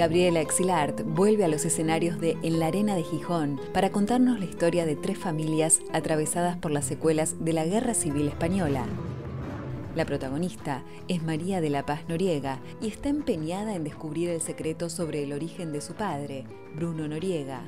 Gabriela Exilart vuelve a los escenarios de En la Arena de Gijón para contarnos la historia de tres familias atravesadas por las secuelas de la Guerra Civil Española. La protagonista es María de la Paz Noriega y está empeñada en descubrir el secreto sobre el origen de su padre, Bruno Noriega.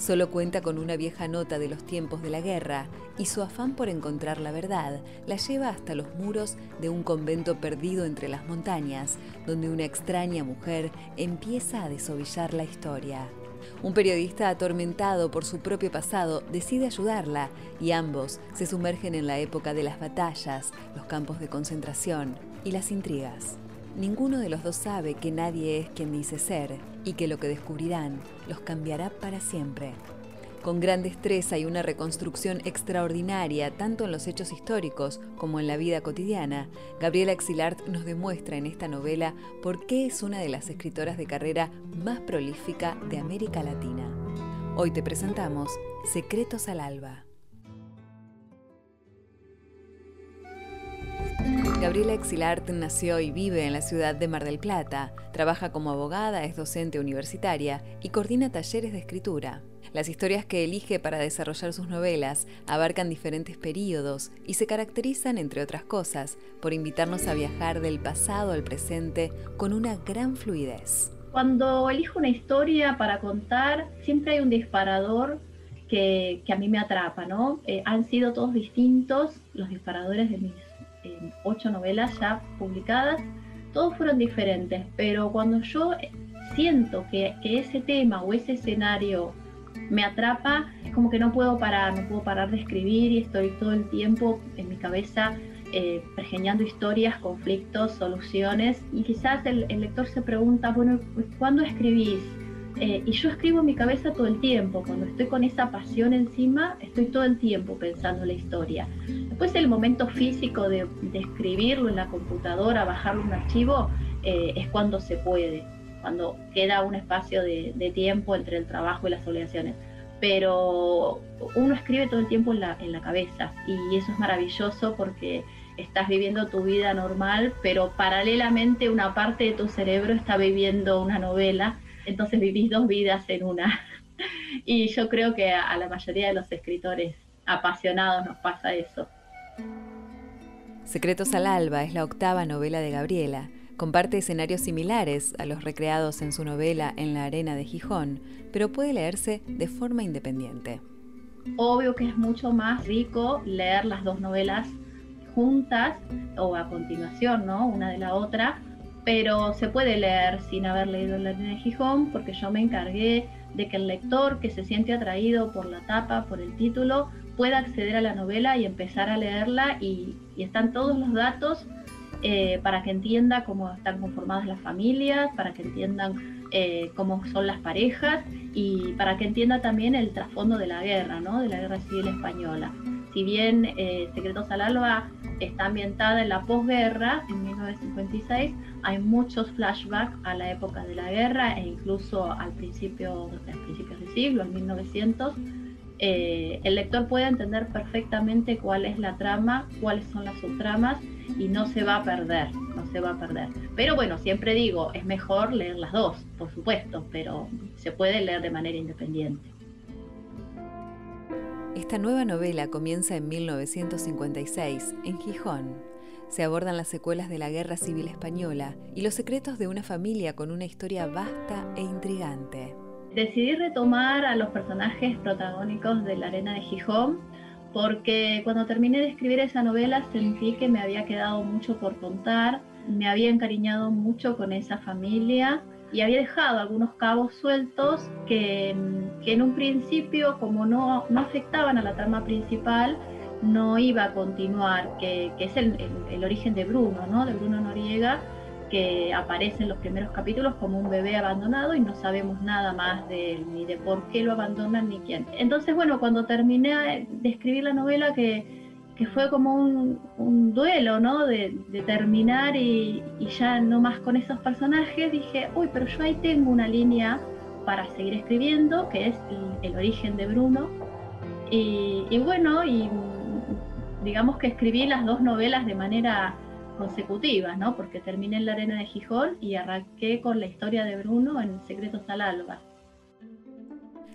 Solo cuenta con una vieja nota de los tiempos de la guerra y su afán por encontrar la verdad la lleva hasta los muros de un convento perdido entre las montañas, donde una extraña mujer empieza a desovillar la historia. Un periodista atormentado por su propio pasado decide ayudarla y ambos se sumergen en la época de las batallas, los campos de concentración y las intrigas. Ninguno de los dos sabe que nadie es quien dice ser y que lo que descubrirán los cambiará para siempre. Con gran destreza y una reconstrucción extraordinaria, tanto en los hechos históricos como en la vida cotidiana, Gabriela Exilart nos demuestra en esta novela por qué es una de las escritoras de carrera más prolífica de América Latina. Hoy te presentamos Secretos al Alba. Gabriela Exilart nació y vive en la ciudad de Mar del Plata, trabaja como abogada, es docente universitaria y coordina talleres de escritura. Las historias que elige para desarrollar sus novelas abarcan diferentes periodos y se caracterizan, entre otras cosas, por invitarnos a viajar del pasado al presente con una gran fluidez. Cuando elijo una historia para contar, siempre hay un disparador que, a mí me atrapa, ¿no? Eh, han sido todos distintos los disparadores de mis ocho novelas ya publicadas, todos fueron diferentes, pero cuando yo siento que, ese tema o ese escenario me atrapa, es como que no puedo parar, no puedo parar de escribir y estoy todo el tiempo en mi cabeza eh, pergeñando historias, conflictos, soluciones. Y quizás el, el, lector se pregunta, bueno, ¿cuándo escribís? Eh, y yo escribo en mi cabeza todo el tiempo, cuando estoy con esa pasión encima, estoy todo el tiempo pensando la historia. Después el momento físico de, escribirlo en la computadora, bajarlo un archivo, eh, es cuando se puede, cuando queda un espacio de, tiempo entre el trabajo y las obligaciones. Pero uno escribe todo el tiempo en la, en la cabeza y eso es maravilloso porque estás viviendo tu vida normal, pero paralelamente una parte de tu cerebro está viviendo una novela entonces vivís dos vidas en una. Y yo creo que a la mayoría de los escritores apasionados nos pasa eso. Secretos al Alba es la octava novela de Gabriela. Comparte escenarios similares a los recreados en su novela En la Arena de Gijón, pero puede leerse de forma independiente. Obvio que es mucho más rico leer las dos novelas juntas o a continuación, ¿no? Una de la otra, pero se puede leer sin haber leído La Arena de Gijón porque yo me encargué de que el lector que se siente atraído por la tapa, por el título, pueda acceder a la novela y empezar a leerla y, están todos los datos eh, para que entienda cómo están conformadas las familias, para que entiendan eh, cómo son las parejas y para que entienda también el trasfondo de la guerra, ¿no? de la guerra civil española. Si bien eh, Secretos al Alba está ambientada en la posguerra, en 1956, hay muchos flashbacks a la época de la guerra e incluso al principio, a principios del siglo, en 1900. Eh, el lector puede entender perfectamente cuál es la trama, cuáles son las subtramas y no se va a perder, no se va a perder. Pero bueno, siempre digo, es mejor leer las dos, por supuesto, pero se puede leer de manera independiente. Esta nueva novela comienza en 1956, en Gijón. Se abordan las secuelas de la Guerra Civil Española y los secretos de una familia con una historia vasta e intrigante. Decidí retomar a los personajes protagónicos de la Arena de Gijón porque cuando terminé de escribir esa novela sentí que me había quedado mucho por contar, me había encariñado mucho con esa familia y había dejado algunos cabos sueltos que, en un principio, como no, no afectaban a la trama principal, no iba a continuar, que, es el, el, origen de Bruno, ¿no? de Bruno Noriega, que aparece en los primeros capítulos como un bebé abandonado y no sabemos nada más de él, ni de por qué lo abandonan ni quién. Entonces, bueno, cuando terminé de escribir la novela, que, que fue como un, duelo, ¿no? De, terminar y, ya no más con esos personajes, dije, uy, pero yo ahí tengo una línea para seguir escribiendo, que es el, origen de Bruno. Y, y bueno, y digamos que escribí las dos novelas de manera consecutivas, ¿no? Porque terminé en la arena de Gijón y arranqué con la historia de Bruno en Secretos al Alba.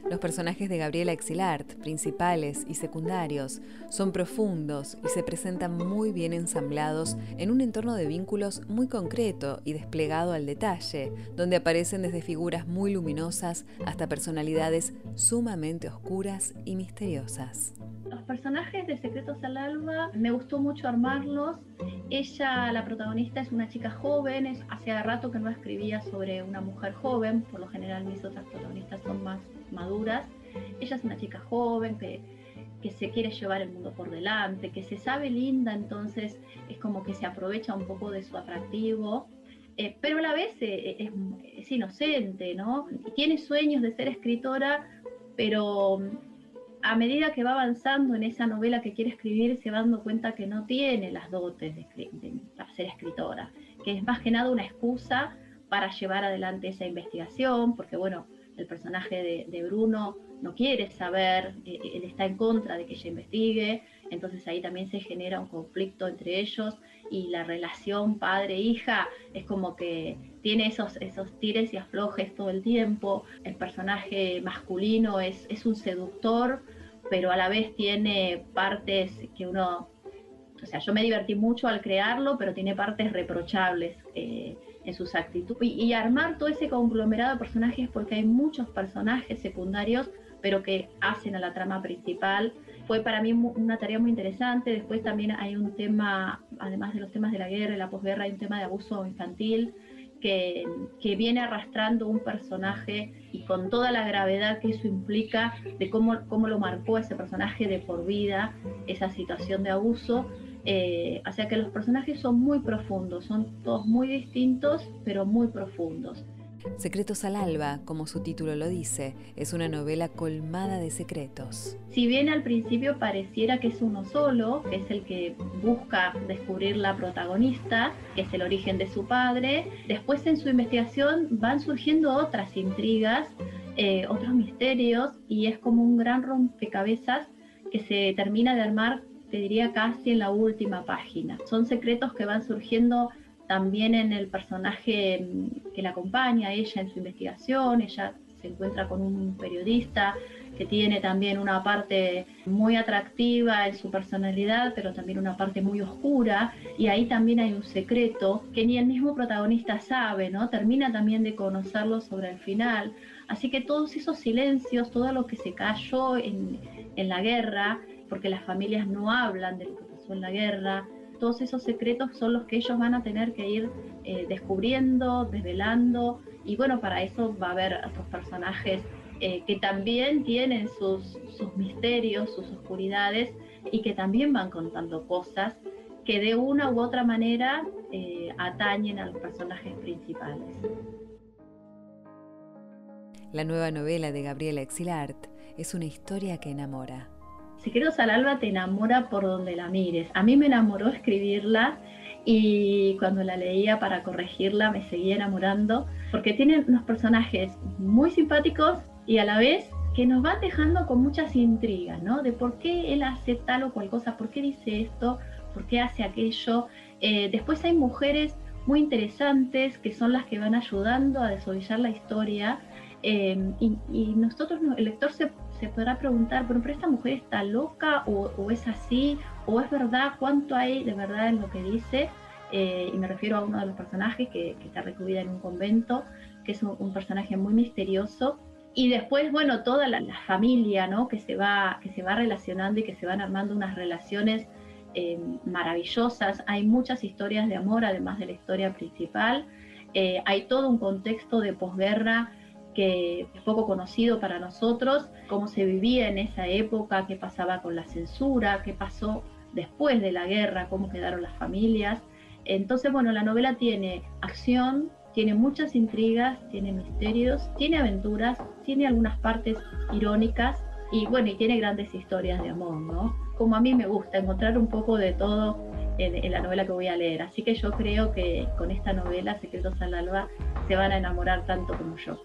Los personajes de Gabriela Exilart, principales y secundarios, son profundos y se presentan muy bien ensamblados en un entorno de vínculos muy concreto y desplegado al detalle, donde aparecen desde figuras muy luminosas hasta personalidades sumamente oscuras y misteriosas. Los personajes de Secretos al Alba me gustó mucho armarlos. Ella, la protagonista, es una chica joven, es, hacía rato que no escribía sobre una mujer joven, por lo general mis otras protagonistas son más maduras. Ella es una chica joven que, que se quiere llevar el mundo por delante, que se sabe linda, entonces es como que se aprovecha un poco de su atractivo. Eh, pero a la vez eh, es, es, inocente, ¿no? Tiene sueños de ser escritora, pero a medida que va avanzando en esa novela que quiere escribir, se va dando cuenta que no tiene las dotes de, ser escritora, que es más que nada una excusa para llevar adelante esa investigación, porque bueno, el personaje de, Bruno no quiere saber, eh, él está en contra de que ella investigue, entonces ahí también se genera un conflicto entre ellos y la relación padre-hija es como que tiene esos, esos tires y aflojes todo el tiempo, el personaje masculino es, es un seductor, pero a la vez tiene partes que uno, o sea, yo me divertí mucho al crearlo, pero tiene partes reprochables eh, en sus actitudes. Y, armar todo ese conglomerado de personajes, porque hay muchos personajes secundarios, pero que hacen a la trama principal, fue para mí una tarea muy interesante. Después también hay un tema, además de los temas de la guerra y la posguerra, hay un tema de abuso infantil que, viene arrastrando un personaje y con toda la gravedad que eso implica de cómo, cómo lo marcó ese personaje de por vida, esa situación de abuso. Eh, o sea que los personajes son muy profundos, son todos muy distintos, pero muy profundos. Secretos al Alba, como su título lo dice, es una novela colmada de secretos. Si bien al principio pareciera que es uno solo, que es el que busca descubrir la protagonista, que es el origen de su padre, después en su investigación van surgiendo otras intrigas, eh, otros misterios, y es como un gran rompecabezas que se termina de armar, te diría casi en la última página. Son secretos que van surgiendo también en el personaje mm, que la acompaña, ella en su investigación, ella se encuentra con un periodista que tiene también una parte muy atractiva en su personalidad, pero también una parte muy oscura, y ahí también hay un secreto que ni el mismo protagonista sabe, ¿no? Termina también de conocerlo sobre el final. Así que todos esos silencios, todo lo que se cayó en, en la guerra, porque las familias no hablan de lo que pasó en la guerra, todos esos secretos son los que ellos van a tener que ir eh, descubriendo, desvelando, y bueno, para eso va a haber otros personajes eh, que también tienen sus, misterios, sus oscuridades, y que también van contando cosas que de una u otra manera eh, atañen a los personajes principales. La nueva novela de Gabriela Exilart es una historia que enamora. Secretos al Alba te enamora por donde la mires. A mí me enamoró escribirla y cuando la leía para corregirla me seguía enamorando porque tiene unos personajes muy simpáticos y a la vez que nos van dejando con muchas intrigas, ¿no? De por qué él hace tal o cual cosa, por qué dice esto, por qué hace aquello. Eh, después hay mujeres muy interesantes que son las que van ayudando a desollar la historia eh, y, y, nosotros, el lector se se podrá preguntar, pero, esta mujer está loca o, es así, o es verdad, cuánto hay de verdad en lo que dice. Eh, y me refiero a uno de los personajes que, está recluida en un convento, que es un, personaje muy misterioso. Y después, bueno, toda la, familia, ¿no? Que se, va, que se va relacionando y que se van armando unas relaciones eh, maravillosas. Hay muchas historias de amor, además de la historia principal. Eh, hay todo un contexto de posguerra que es poco conocido para nosotros, cómo se vivía en esa época, qué pasaba con la censura, qué pasó después de la guerra, cómo quedaron las familias. Entonces, bueno, la novela tiene acción, tiene muchas intrigas, tiene misterios, tiene aventuras, tiene algunas partes irónicas y bueno, y tiene grandes historias de amor, ¿no? Como a mí me gusta, encontrar un poco de todo en, la novela que voy a leer. Así que yo creo que con esta novela, Secretos al Alba, se van a enamorar tanto como yo.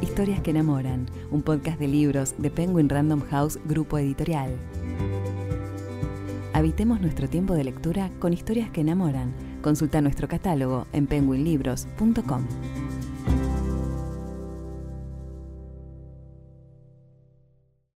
Historias que enamoran, un podcast de libros de Penguin Random House Grupo Editorial. Habitemos nuestro tiempo de lectura con historias que enamoran. Consulta nuestro catálogo en penguinlibros.com.